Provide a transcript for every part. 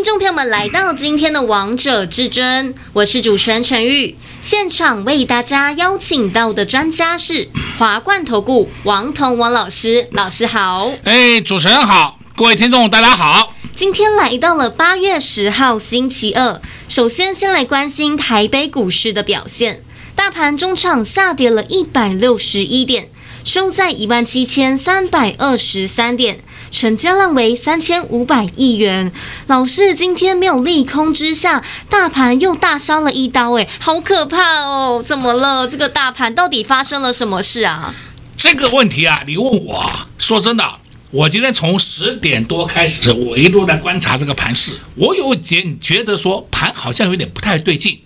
听众朋友们来到今天的《王者至尊》，我是主持人陈玉。现场为大家邀请到的专家是华冠投顾王彤王老师，老师好。哎，主持人好，各位听众大家好。今天来到了八月十号星期二，首先先来关心台北股市的表现。大盘中场下跌了一百六十一点，收在一万七千三百二十三点，成交量为三千五百亿元。老师，今天没有利空之下，大盘又大杀了一刀，哎，好可怕哦！怎么了？这个大盘到底发生了什么事啊？这个问题啊，你问我，说真的。我今天从十点多开始，我一路在观察这个盘势，我有点觉得说盘好像有点不太对劲，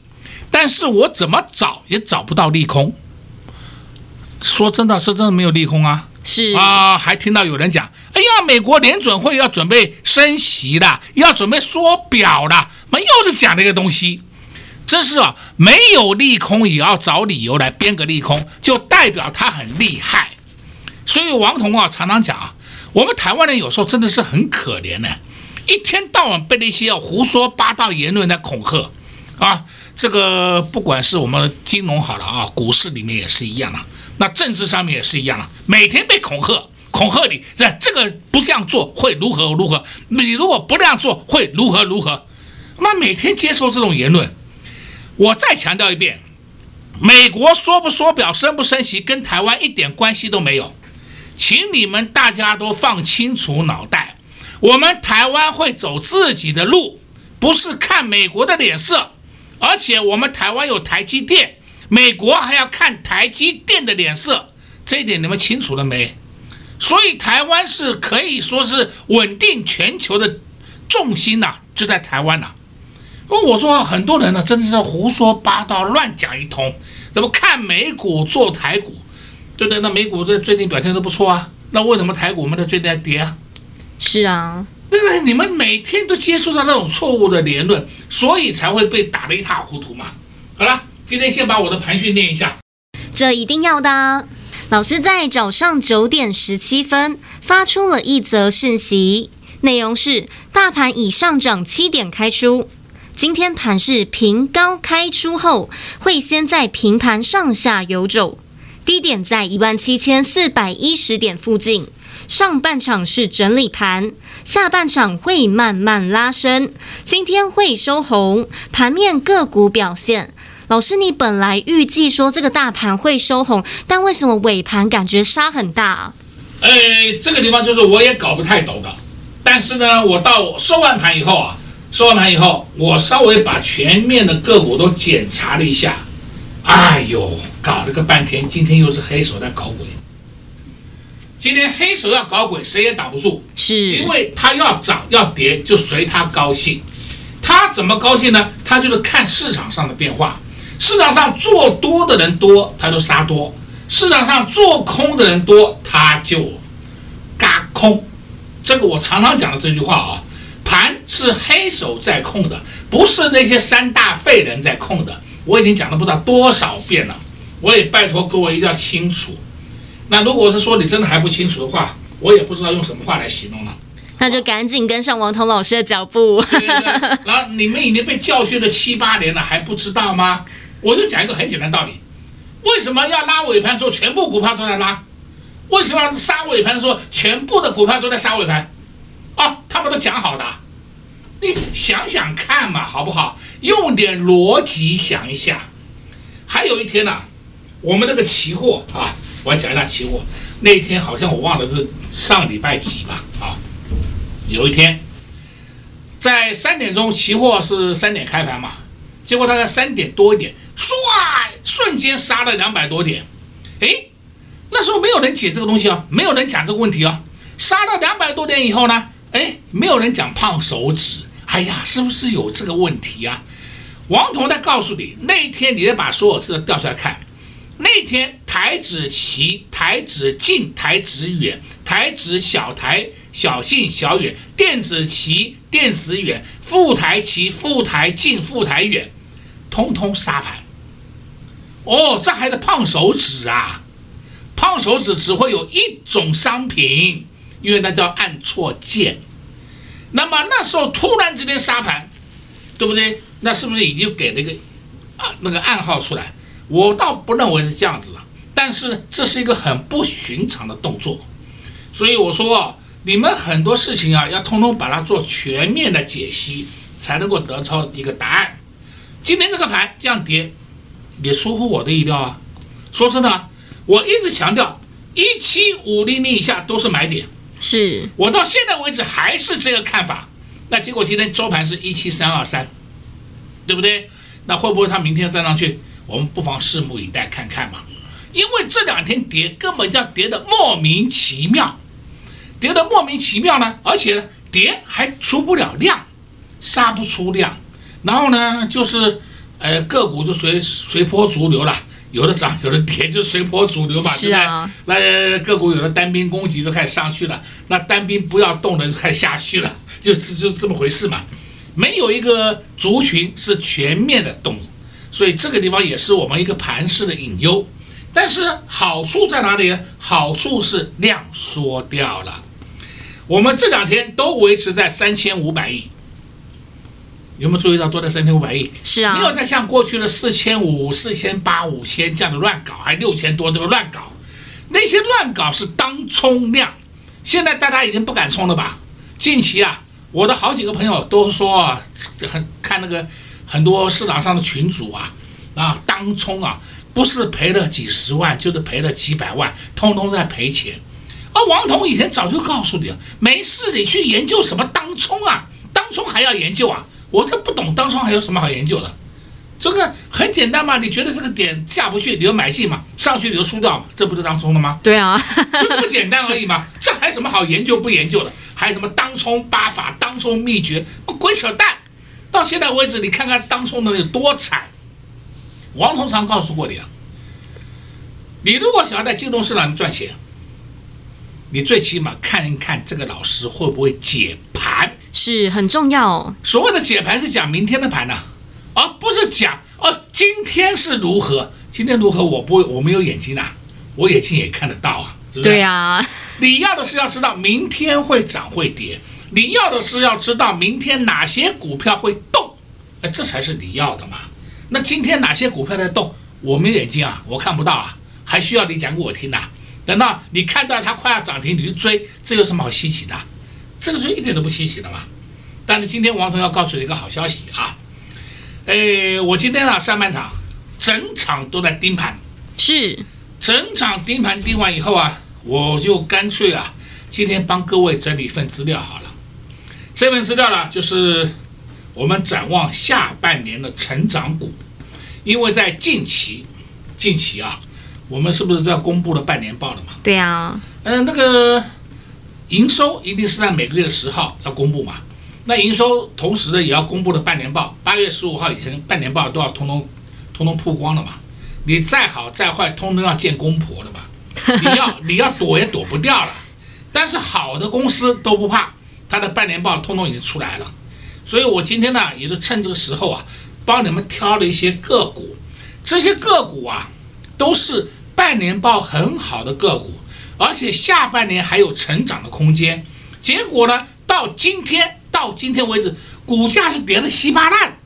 但是我怎么找也找不到利空。说真的，是真的没有利空啊。是啊，还听到有人讲，哎呀，美国联准会要准备升息了，要准备缩表了，没又是讲那个东西，真是啊，没有利空也要找理由来编个利空，就代表他很厉害。所以王彤啊，常常讲啊。我们台湾人有时候真的是很可怜呢，一天到晚被那些胡说八道言论在恐吓，啊，这个不管是我们金融好了啊，股市里面也是一样啊，那政治上面也是一样啊，每天被恐吓，恐吓你，这这个不这样做会如何如何，你如果不这样做会如何如何，那每天接受这种言论，我再强调一遍，美国说不说表、升不升息，跟台湾一点关系都没有。请你们大家都放清楚脑袋，我们台湾会走自己的路，不是看美国的脸色，而且我们台湾有台积电，美国还要看台积电的脸色，这一点你们清楚了没？所以台湾是可以说是稳定全球的重心呐、啊，就在台湾呐、啊。因为我说很多人呢，真的是胡说八道、乱讲一通，怎么看美股做台股？对不对，那美股这最近表现都不错啊，那为什么台股我们的最近在跌啊？是啊，那个你们每天都接触到那种错误的言论，所以才会被打得一塌糊涂嘛。好了，今天先把我的盘训练一下。这一定要的。老师在早上九点十七分发出了一则讯息，内容是：大盘已上涨七点开出，今天盘是平高开出后，会先在平盘上下游走。低点在一万七千四百一十点附近，上半场是整理盘，下半场会慢慢拉升，今天会收红。盘面个股表现，老师，你本来预计说这个大盘会收红，但为什么尾盘感觉杀很大啊？哎，这个地方就是我也搞不太懂的。但是呢，我到收完盘以后啊，收完盘以后，我稍微把全面的个股都检查了一下。哎呦，搞了个半天，今天又是黑手在搞鬼。今天黑手要搞鬼，谁也挡不住，是因为他要涨要跌就随他高兴。他怎么高兴呢？他就是看市场上的变化。市场上做多的人多，他就杀多；市场上做空的人多，他就嘎空。这个我常常讲的这句话啊，盘是黑手在控的，不是那些三大废人在控的。我已经讲了不知道多少遍了，我也拜托各位一定要清楚。那如果是说你真的还不清楚的话，我也不知道用什么话来形容了。那就赶紧跟上王彤老师的脚步。然后你们已经被教训了七八年了，还不知道吗？我就讲一个很简单道理：为什么要拉尾盘说全部股票都在拉？为什么要杀尾盘说全部的股票都在杀尾盘？啊，他们都讲好的。你想想看嘛，好不好？用点逻辑想一下。还有一天呢、我们那个期货啊，我要讲一下期货。那一天好像我忘了是上礼拜几吧？啊，有一天在三点钟，期货是三点开盘嘛，结果大概三点多一点，唰，瞬间杀了两百多点。诶，那时候没有人解这个东西啊，没有人讲这个问题啊。杀了两百多点以后呢，诶，没有人讲胖手指。哎呀，是不是有这个问题啊？王彤在告诉你，那一天你得把所有字调出来看。那天台指期、台指近、台指远、台指小台、小近、小远、电子期、电子远、副台期、副台近、副台远，通通杀盘。哦，这还得胖手指啊！胖手指只会有一种商品，因为那叫按错键。那么那时候突然之间杀盘，对不对？那是不是已经给了一个啊那个暗号出来？我倒不认为是这样子了，但是这是一个很不寻常的动作，所以我说，你们很多事情啊，要通通把它做全面的解析，才能够得出一个答案。今天这个盘这样跌，也出乎我的意料啊。说真的，我一直强调一七五零零以下都是买点，是我到现在为止还是这个看法。那结果今天周盘是一七三二三，对不对？那会不会它明天站上去？我们不妨拭目以待看看嘛，因为这两天跌根本叫跌的莫名其妙，跌的莫名其妙呢，而且跌还出不了量，杀不出量，然后呢就是呃个股就随随波逐流了，有的涨有的跌就随波逐流嘛，是啊，对不对？那个股有的单兵攻击都开始上去了，那单兵不要动的就开始下去了，就是就这么回事嘛，没有一个族群是全面的动。所以这个地方也是我们一个盘势的隐忧，但是好处在哪里呢？好处是量缩掉了，我们这两天都维持在三千五百亿，有没有注意到多在三千五百亿？是啊，没有再像过去的四千五、四千八、五千这样的乱搞，还六千多这个乱搞，那些乱搞是当冲量，现在大家已经不敢冲了吧？近期啊，我的好几个朋友都说很看那个。很多市场上的群主啊，啊，当冲啊，不是赔了几十万，就是赔了几百万，通通在赔钱。而王彤以前早就告诉你了，没事你去研究什么当冲啊，当冲还要研究啊？我这不懂当冲还有什么好研究的？这个很简单嘛，你觉得这个点下不去，你就买进嘛，上去你就输掉嘛，这不就当冲了吗？对啊，就这么简单而已嘛，这还有什么好研究不研究的？还有什么当冲八法、当冲秘诀？鬼扯淡！到现在为止，你看看当冲的有多惨。王同常告诉过你啊，你如果想要在金融市场赚钱，你最起码看一看这个老师会不会解盘，是很重要。所谓的解盘是讲明天的盘呢、啊，而不是讲哦今天是如何，今天如何我不我没有眼睛呐，我眼睛也看得到啊，是不是？对啊，你要的是要知道明天会涨会跌。你要的是要知道明天哪些股票会动，哎，这才是你要的嘛。那今天哪些股票在动？我没眼睛啊，我看不到啊，还需要你讲给我听呐、啊？等到你看到它快要涨停，你去追，这有什么好稀奇的？这个就一点都不稀奇了嘛。但是今天王彤要告诉你一个好消息啊，哎，我今天啊上半场整场都在盯盘，是整场盯盘盯完以后啊，我就干脆啊，今天帮各位整理一份资料好了。这份资料呢，就是我们展望下半年的成长股，因为在近期，近期啊，我们是不是都要公布了半年报了嘛？对呀。嗯，那个营收一定是在每个月的十号要公布嘛。那营收同时呢，也要公布的半年报，八月十五号以前半年报都要通通通通曝光了嘛。你再好再坏，通通要见公婆了嘛。你要 你要躲也躲不掉了。但是好的公司都不怕。它的半年报通通已经出来了，所以我今天呢，也就趁这个时候啊，帮你们挑了一些个股，这些个股啊，都是半年报很好的个股，而且下半年还有成长的空间。结果呢，到今天到今天为止，股价是跌得稀巴烂，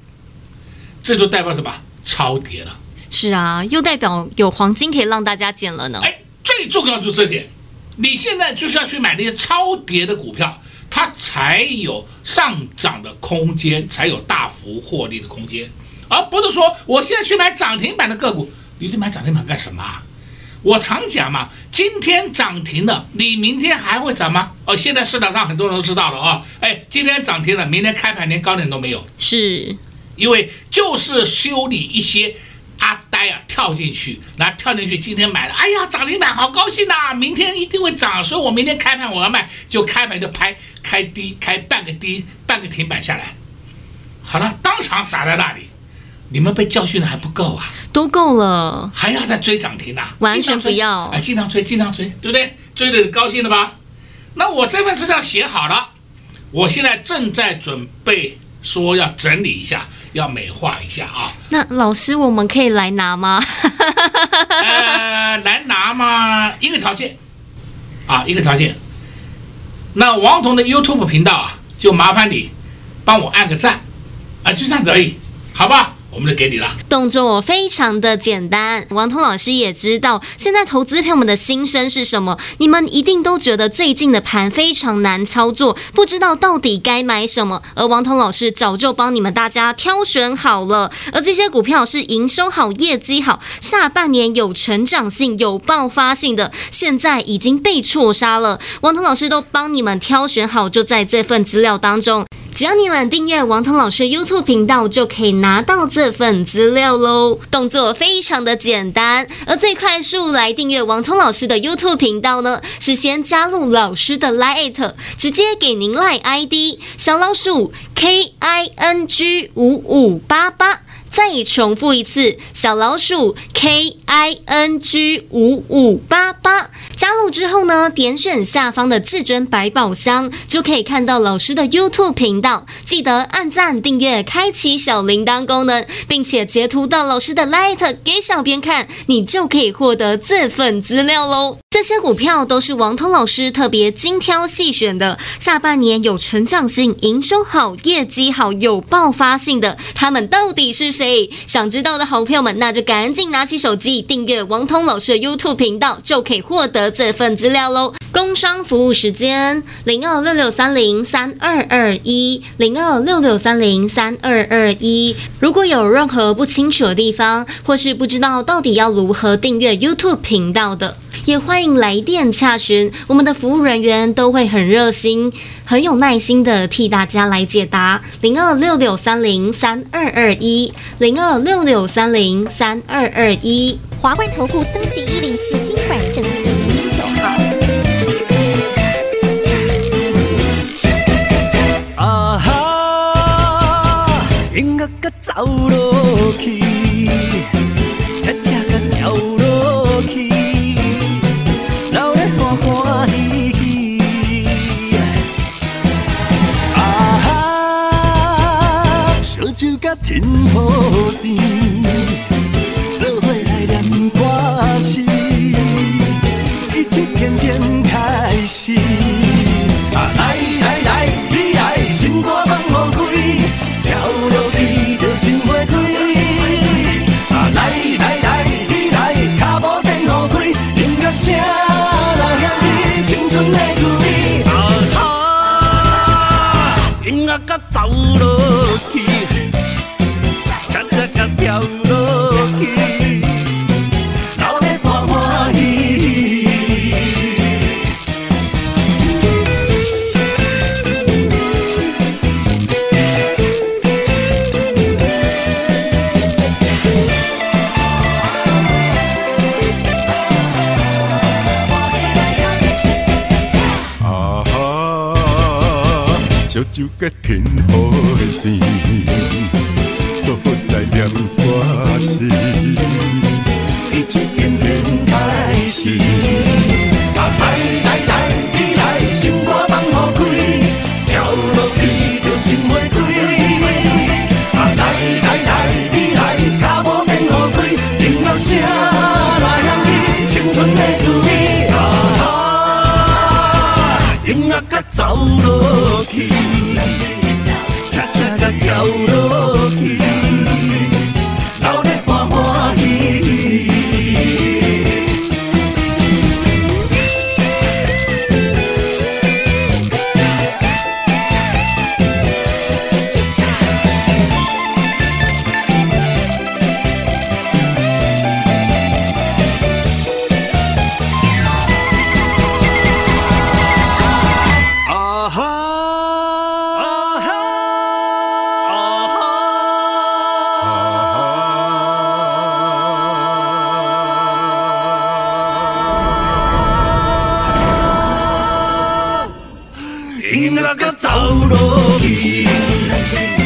这就代表什么？超跌了。是啊，又代表有黄金可以让大家捡了呢。哎，最重要就这点，你现在就是要去买那些超跌的股票。它才有上涨的空间，才有大幅获利的空间，而不是说我现在去买涨停板的个股，你去买涨停板干什么啊？我常讲嘛，今天涨停了，你明天还会涨吗？哦，现在市场上很多人都知道了啊，哎，今天涨停了，明天开盘连高点都没有，是因为就是修理一些。阿呆啊，跳进去，然后跳进去，今天买了，哎呀，涨停板，好高兴呐！明天一定会涨，所以我明天开盘我要卖，就开盘就拍开低，开半个低，半个停板下来，好了，当场傻在那里，你们被教训的还不够啊？都够了，还要再追涨停啊？完全不要！哎，尽量追，尽量追，对不对？追的高兴了吧？那我这份资料写好了，我现在正在准备说要整理一下，要美化一下啊。那老师，我们可以来拿吗？呃，来拿嘛？一个条件啊，一个条件。那王彤的 YouTube 频道啊，就麻烦你帮我按个赞啊，就这样子而已，好吧？我们就给你了。动作非常的简单，王彤老师也知道现在投资朋友们的心声是什么。你们一定都觉得最近的盘非常难操作，不知道到底该买什么。而王彤老师早就帮你们大家挑选好了，而这些股票是营收好、业绩好、下半年有成长性、有爆发性的，现在已经被错杀了。王彤老师都帮你们挑选好，就在这份资料当中。只要你们订阅王彤老师 YouTube 频道，就可以拿到这份资料喽。动作非常的简单，而最快速来订阅王彤老师的 YouTube 频道呢，是先加入老师的 Line，直接给您 Line ID 小老鼠 K I N G 五五八八。再重复一次，小老鼠 K I N G 五五八八，加入之后呢，点选下方的至尊百宝箱，就可以看到老师的 YouTube 频道。记得按赞、订阅、开启小铃铛功能，并且截图到老师的 Light 给小编看，你就可以获得这份资料喽。这些股票都是王通老师特别精挑细选的，下半年有成长性、营收好、业绩好、有爆发性的，他们到底是谁？想知道的好朋友们，那就赶紧拿起手机订阅王通老师的 YouTube 频道，就可以获得这份资料喽。工商服务时间：零二六六三零三二二一，零二六六三零三二二一。如果有任何不清楚的地方，或是不知道到底要如何订阅 YouTube 频道的，也欢迎来电洽询，我们的服务人员都会很热心、很有耐心的替大家来解答。零二六六三零三二二一，零二六六三零三二二一。华冠投顾登记一零四金管证字第零零九号。啊哈，音乐搁走落去，恰恰搁跳落去。天和地，做那个走落去，恰恰个跳落去。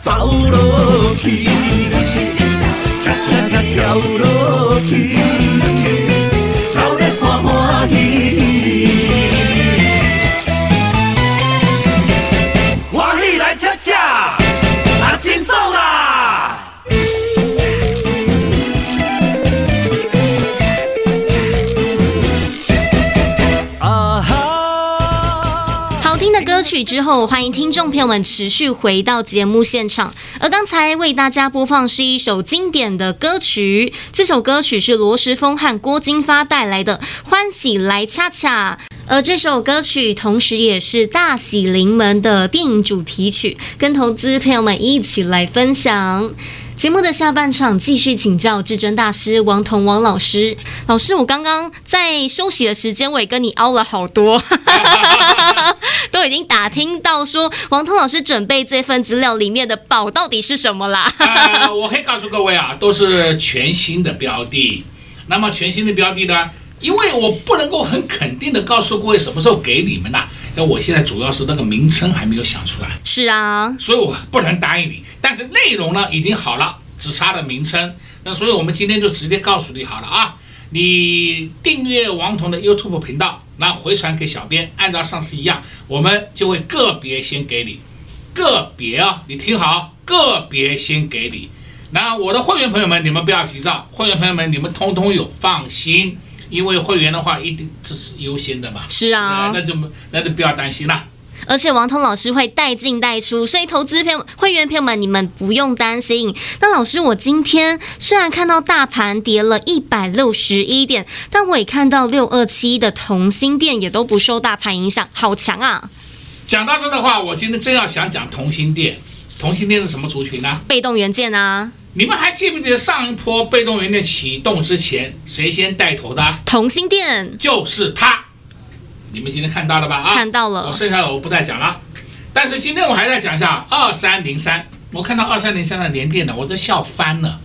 走落去，恰恰甲跳落去，流咧欢欢喜。欢喜来恰恰，啊，真爽啦！歌曲之后，欢迎听众朋友们持续回到节目现场。而刚才为大家播放是一首经典的歌曲，这首歌曲是罗时丰和郭金发带来的《欢喜来恰恰》。而这首歌曲同时也是《大喜临门》的电影主题曲，跟投资朋友们一起来分享。节目的下半场继续请教至尊大师王彤王老师。老师，我刚刚在休息的时间，我也跟你凹了好多，都已经打听到说王彤老师准备这份资料里面的宝到底是什么啦？呃，我可以告诉各位啊，都是全新的标的。那么全新的标的呢？因为我不能够很肯定的告诉各位什么时候给你们呐，那我现在主要是那个名称还没有想出来。是啊，所以我不能答应你。但是内容呢已经好了，只差了名称。那所以我们今天就直接告诉你好了啊，你订阅王彤的 YouTube 频道，那回传给小编，按照上次一样，我们就会个别先给你，个别啊，你听好，个别先给你。那我的会员朋友们，你们不要急躁，会员朋友们你们通通有，放心。因为会员的话，一定这是优先的嘛。是啊，那就那就不要担心了。而且王彤老师会带进带出，所以投资朋友、会员朋友们，你们不用担心。那老师，我今天虽然看到大盘跌了一百六十一点，但我也看到六二七的同心店也都不受大盘影响，好强啊！讲到这的话，我今天真要想讲同心店。同心店是什么族群呢？被动元件啊。你们还记不记得上一波被动元件启动之前，谁先带头的？同心店就是他。你们今天看到了吧？啊，看到了。我剩下的我不再讲了。但是今天我还在讲一下二三零三。我看到二三零三的连电的，我都笑翻了。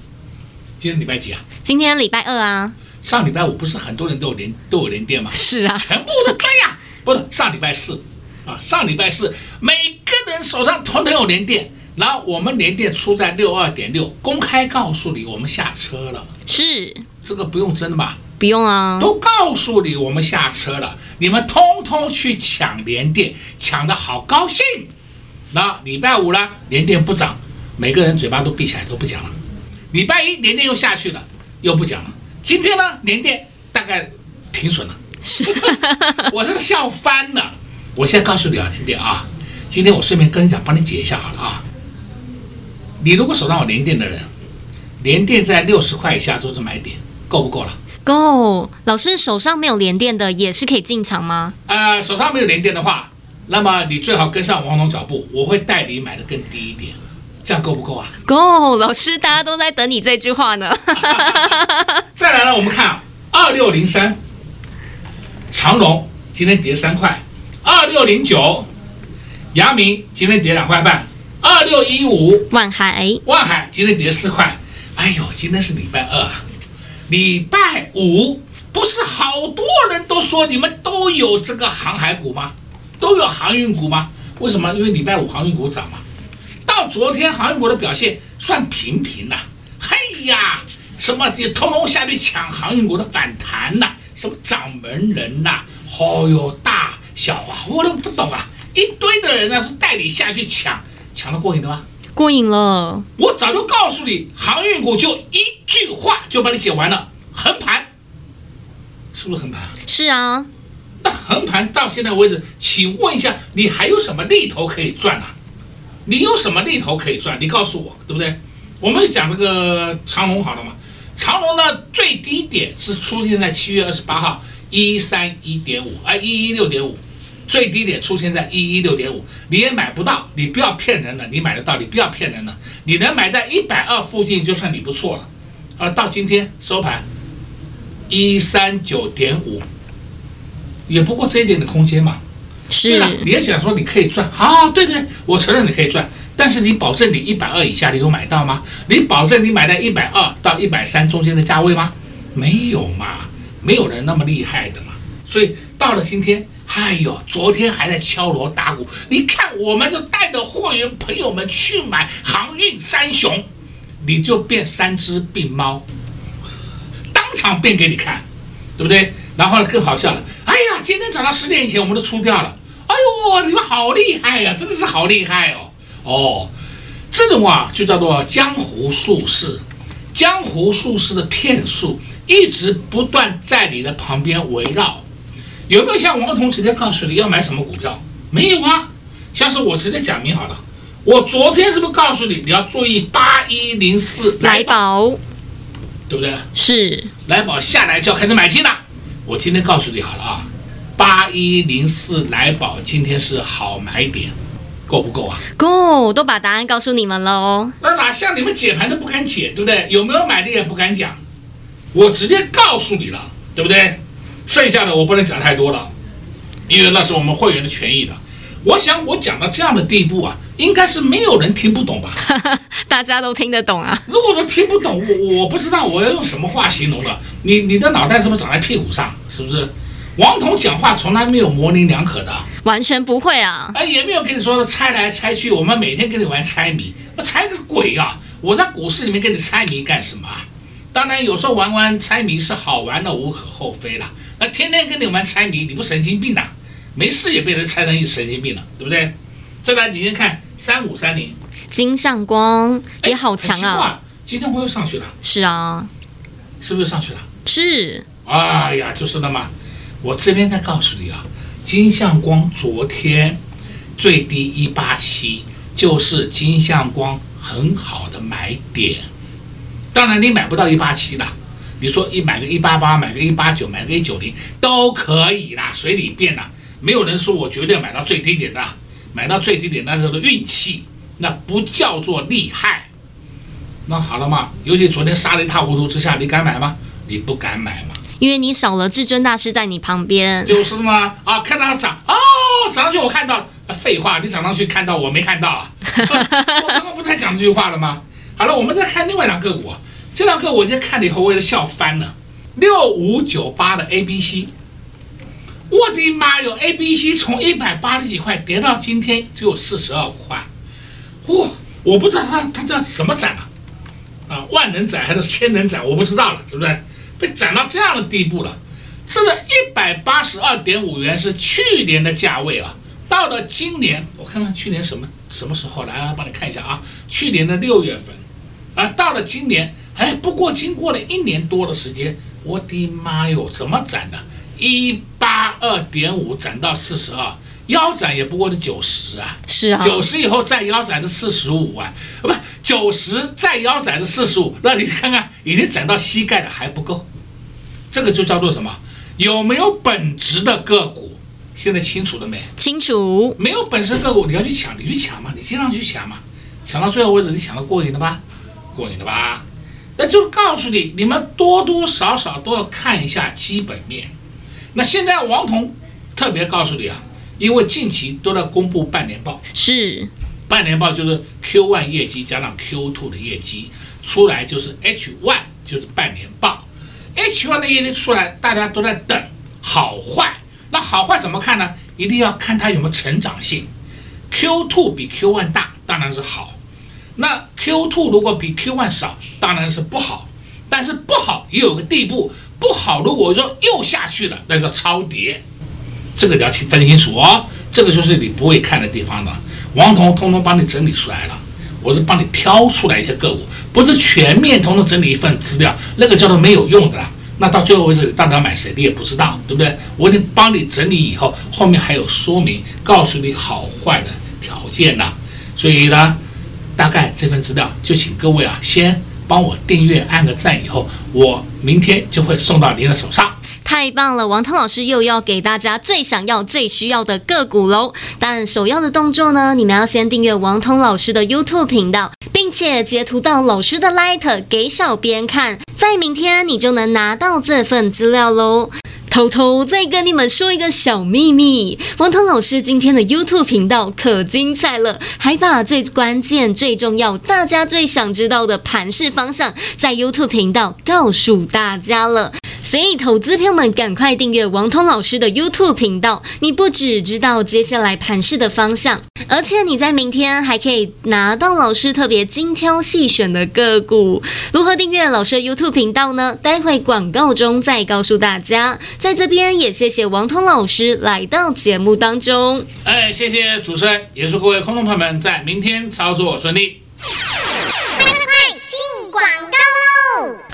今天礼拜几啊？今天礼拜二啊。上礼拜五不是很多人都有连都有连电吗？是啊，全部都追呀。不是上礼拜四啊，上礼拜四每个人手上统统有连电。然后我们连电出在六二点六，公开告诉你我们下车了。是这个不用争的吧？不用啊，都告诉你我们下车了，你们通通去抢联电，抢得好高兴。那礼拜五呢，联电不涨，每个人嘴巴都闭起来都不讲了。礼拜一联电又下去了，又不讲了。今天呢，联电大概停损了，是，我都笑翻了。我现在告诉你啊，联电啊，今天我顺便跟你讲，帮你解一下好了啊。你如果手上有联电的人，联电在六十块以下都是买点，够不够了？够。老师手上没有连电的也是可以进场吗？呃，手上没有连电的话，那么你最好跟上王总脚步，我会带你买的更低一点，这样够不够啊？够。老师，大家都在等你这句话呢。再来呢，我们看啊，二六零三，长隆今天跌三块，二六零九，阳明今天跌两块半。二六一五，万海，万海今天跌四块，哎呦，今天是礼拜二啊，礼拜五不是好多人都说你们都有这个航海股吗？都有航运股吗？为什么？因为礼拜五航运股涨嘛。到昨天航运股的表现算平平呐，嘿呀，什么也通通下去抢航运股的反弹呐，什么掌门人呐，哦哟，大小啊，我都不懂啊，一堆的人呢是带你下去抢。抢得过瘾的吗？过瘾了！我早就告诉你，航运股就一句话就把你解完了，横盘，是不是横盘？是啊。那横盘到现在为止，请问一下，你还有什么利头可以赚啊？你有什么利头可以赚？你告诉我，对不对？我们讲这个长龙好了嘛？长龙呢，最低点是出现在七月二十八号一三一点五，哎，一一六点五。最低点出现在一一六点五，你也买不到，你不要骗人了，你买得到，你不要骗人了，你能买在一百二附近就算你不错了，而到今天收盘一三九点五，也不过这一点的空间嘛，是，对了，你也想说你可以赚，好，对对，我承认你可以赚，但是你保证你一百二以下你有买到吗？你保证你买在一百二到一百三中间的价位吗？没有嘛，没有人那么厉害的嘛，所以到了今天。哎呦，昨天还在敲锣打鼓，你看我们就带着会员朋友们去买航运三雄，你就变三只病猫，当场变给你看，对不对？然后呢，更好笑了，哎呀，今天早上十点以前我们都出掉了，哎呦，你们好厉害呀，真的是好厉害哦，哦，这种啊就叫做江湖术士，江湖术士的骗术一直不断在你的旁边围绕。有没有像王彤直接告诉你要买什么股票？没有啊，像是我直接讲明好了。我昨天是不是告诉你你要注意八一零四来宝，对不对？是来宝下来就要开始买进了。我今天告诉你好了啊，八一零四来宝今天是好买点，够不够啊？够，我都把答案告诉你们了哦。那哪像你们解盘都不敢解，对不对？有没有买的也不敢讲，我直接告诉你了，对不对？剩下的我不能讲太多了，因为那是我们会员的权益的。我想我讲到这样的地步啊，应该是没有人听不懂吧？大家都听得懂啊。如果说听不懂，我我不知道我要用什么话形容了。你你的脑袋是不是长在屁股上？是不是？王彤讲话从来没有模棱两可的，完全不会啊。哎，也没有跟你说的猜来猜去，我们每天跟你玩猜谜，我猜个鬼啊！我在股市里面跟你猜谜干什么？当然有时候玩玩猜谜是好玩的，无可厚非了。那天天跟你玩猜谜，你不神经病呐、啊？没事也被人猜成一神经病了，对不对？再来，你先看三五三零，金相光也好强啊！今天我又上去了。是啊，是不是上去了？是。哎呀，就是的嘛。我这边再告诉你啊，金相光昨天最低一八七，就是金相光很好的买点。当然，你买不到一八七的。你说一买个一八八，买个一八九，买个一九零都可以啦，随你便啦。没有人说我绝对买到最低点的，买到最低点那叫做运气，那不叫做厉害。那好了嘛，尤其昨天杀得一塌糊涂之下，你敢买吗？你不敢买嘛，因为你少了至尊大师在你旁边。就是嘛，啊，看到它涨，哦，涨上去我看到，啊，废话，你涨上去看到我没看到啊？我刚刚不是在讲这句话了吗？好了，我们再看另外两个股。这堂课我今天看了以后，我也笑翻了。六五九八的 A B C，我的妈哟！A B C 从一百八十几块跌到今天只有四十二块，哇！我不知道它它叫什么展啊？啊，万能斩还是千能斩？我不知道了，是不是？被涨到这样的地步了。这个一百八十二点五元是去年的价位啊，到了今年，我看看去年什么什么时候来，帮你看一下啊，去年的六月份，啊，到了今年。哎，不过经过了一年多的时间，我的妈哟，怎么涨的？一八二点五涨到四十二，腰斩也不过是九十啊。是啊。九十以后再腰斩的四十五啊，不，九十再腰斩的四十五，那你看看，已经涨到膝盖了还不够，这个就叫做什么？有没有本质的个股？现在清楚了没？清楚。没有本事个股，你要去抢，你去抢嘛，你经常去抢嘛，抢到最后为止，你抢到过瘾了吧？过瘾了吧？那就告诉你，你们多多少少都要看一下基本面。那现在王彤特别告诉你啊，因为近期都在公布半年报，是半年报就是 Q one 业绩加上 Q two 的业绩出来就是 H one 就是半年报，H one 的业绩出来，大家都在等好坏。那好坏怎么看呢？一定要看它有没有成长性。Q two 比 Q one 大，当然是好。那 Q2 如果比 Q1 少，当然是不好，但是不好也有个地步，不好如果说又下去了，那叫超跌，这个你要去分清楚哦，这个就是你不会看的地方了。王彤通通帮你整理出来了，我是帮你挑出来一些个股，不是全面通通整理一份资料，那个叫做没有用的啦。那到最后为止，你到底要买谁你也不知道，对不对？我已经帮你整理以后，后面还有说明，告诉你好坏的条件呢，所以呢。大概这份资料就请各位啊，先帮我订阅按个赞，以后我明天就会送到您的手上。太棒了，王通老师又要给大家最想要、最需要的个股喽！但首要的动作呢，你们要先订阅王通老师的 YouTube 频道，并且截图到老师的 Light 给小编看，在明天你就能拿到这份资料喽。偷偷再跟你们说一个小秘密，王彤老师今天的 YouTube 频道可精彩了，还把最关键、最重要、大家最想知道的盘势方向，在 YouTube 频道告诉大家了。所以，投资朋友们赶快订阅王通老师的 YouTube 频道，你不只知道接下来盘势的方向，而且你在明天还可以拿到老师特别精挑细选的个股。如何订阅老师的 YouTube 频道呢？待会广告中再告诉大家。在这边也谢谢王通老师来到节目当中。哎，谢谢主持人，也祝各位空中朋友们在明天操作顺利。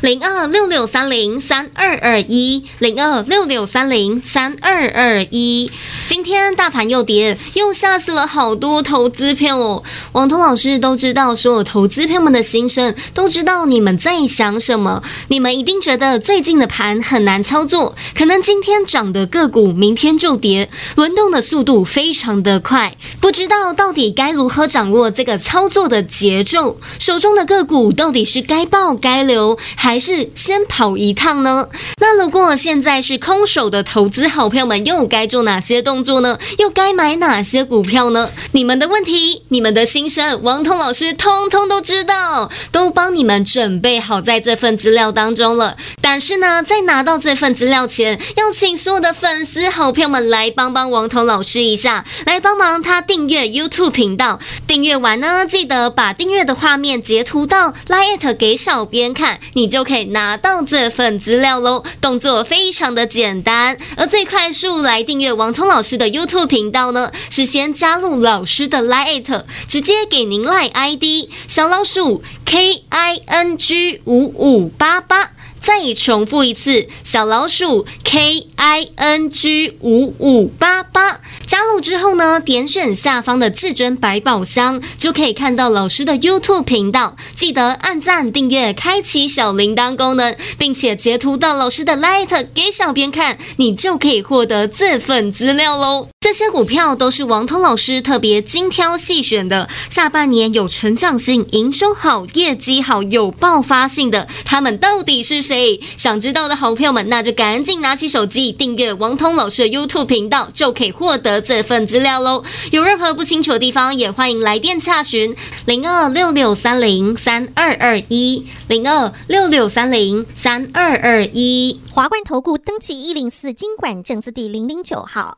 零二六六三零三二二一，零二六六三零三二二一。今天大盘又跌，又吓死了好多投资票哦。王通老师都知道所有投资票们的心声，都知道你们在想什么。你们一定觉得最近的盘很难操作，可能今天涨的个股，明天就跌，轮动的速度非常的快，不知道到底该如何掌握这个操作的节奏。手中的个股到底是该爆该留，还还是先跑一趟呢？那如果现在是空手的投资好朋友们，又该做哪些动作呢？又该买哪些股票呢？你们的问题，你们的心声，王彤老师通通都知道，都帮你们准备好在这份资料当中了。但是呢，在拿到这份资料前，要请所有的粉丝好朋友们来帮帮王彤老师一下，来帮忙他订阅 YouTube 频道。订阅完呢，记得把订阅的画面截图到 LINE@ 给小编看。你就可以拿到这份资料喽，动作非常的简单。而最快速来订阅王通老师的 YouTube 频道呢，是先加入老师的 Line，直接给您 Line ID 小老鼠 K I N G 五五八八。再重复一次，小老鼠 K I N G 五五八八。加入之后呢，点选下方的至尊百宝箱，就可以看到老师的 YouTube 频道。记得按赞、订阅、开启小铃铛功能，并且截图到老师的 Light 给小编看，你就可以获得这份资料喽。这些股票都是王通老师特别精挑细选的，下半年有成长性、营收好、业绩好、有爆发性的，他们到底是什想知道的好朋友们，那就赶紧拿起手机订阅王通老师的 YouTube 频道，就可以获得这份资料喽。有任何不清楚的地方，也欢迎来电洽询零二六六三零三二二一零二六六三零三二二一。华冠投顾登记一零四金管证字第零零九号。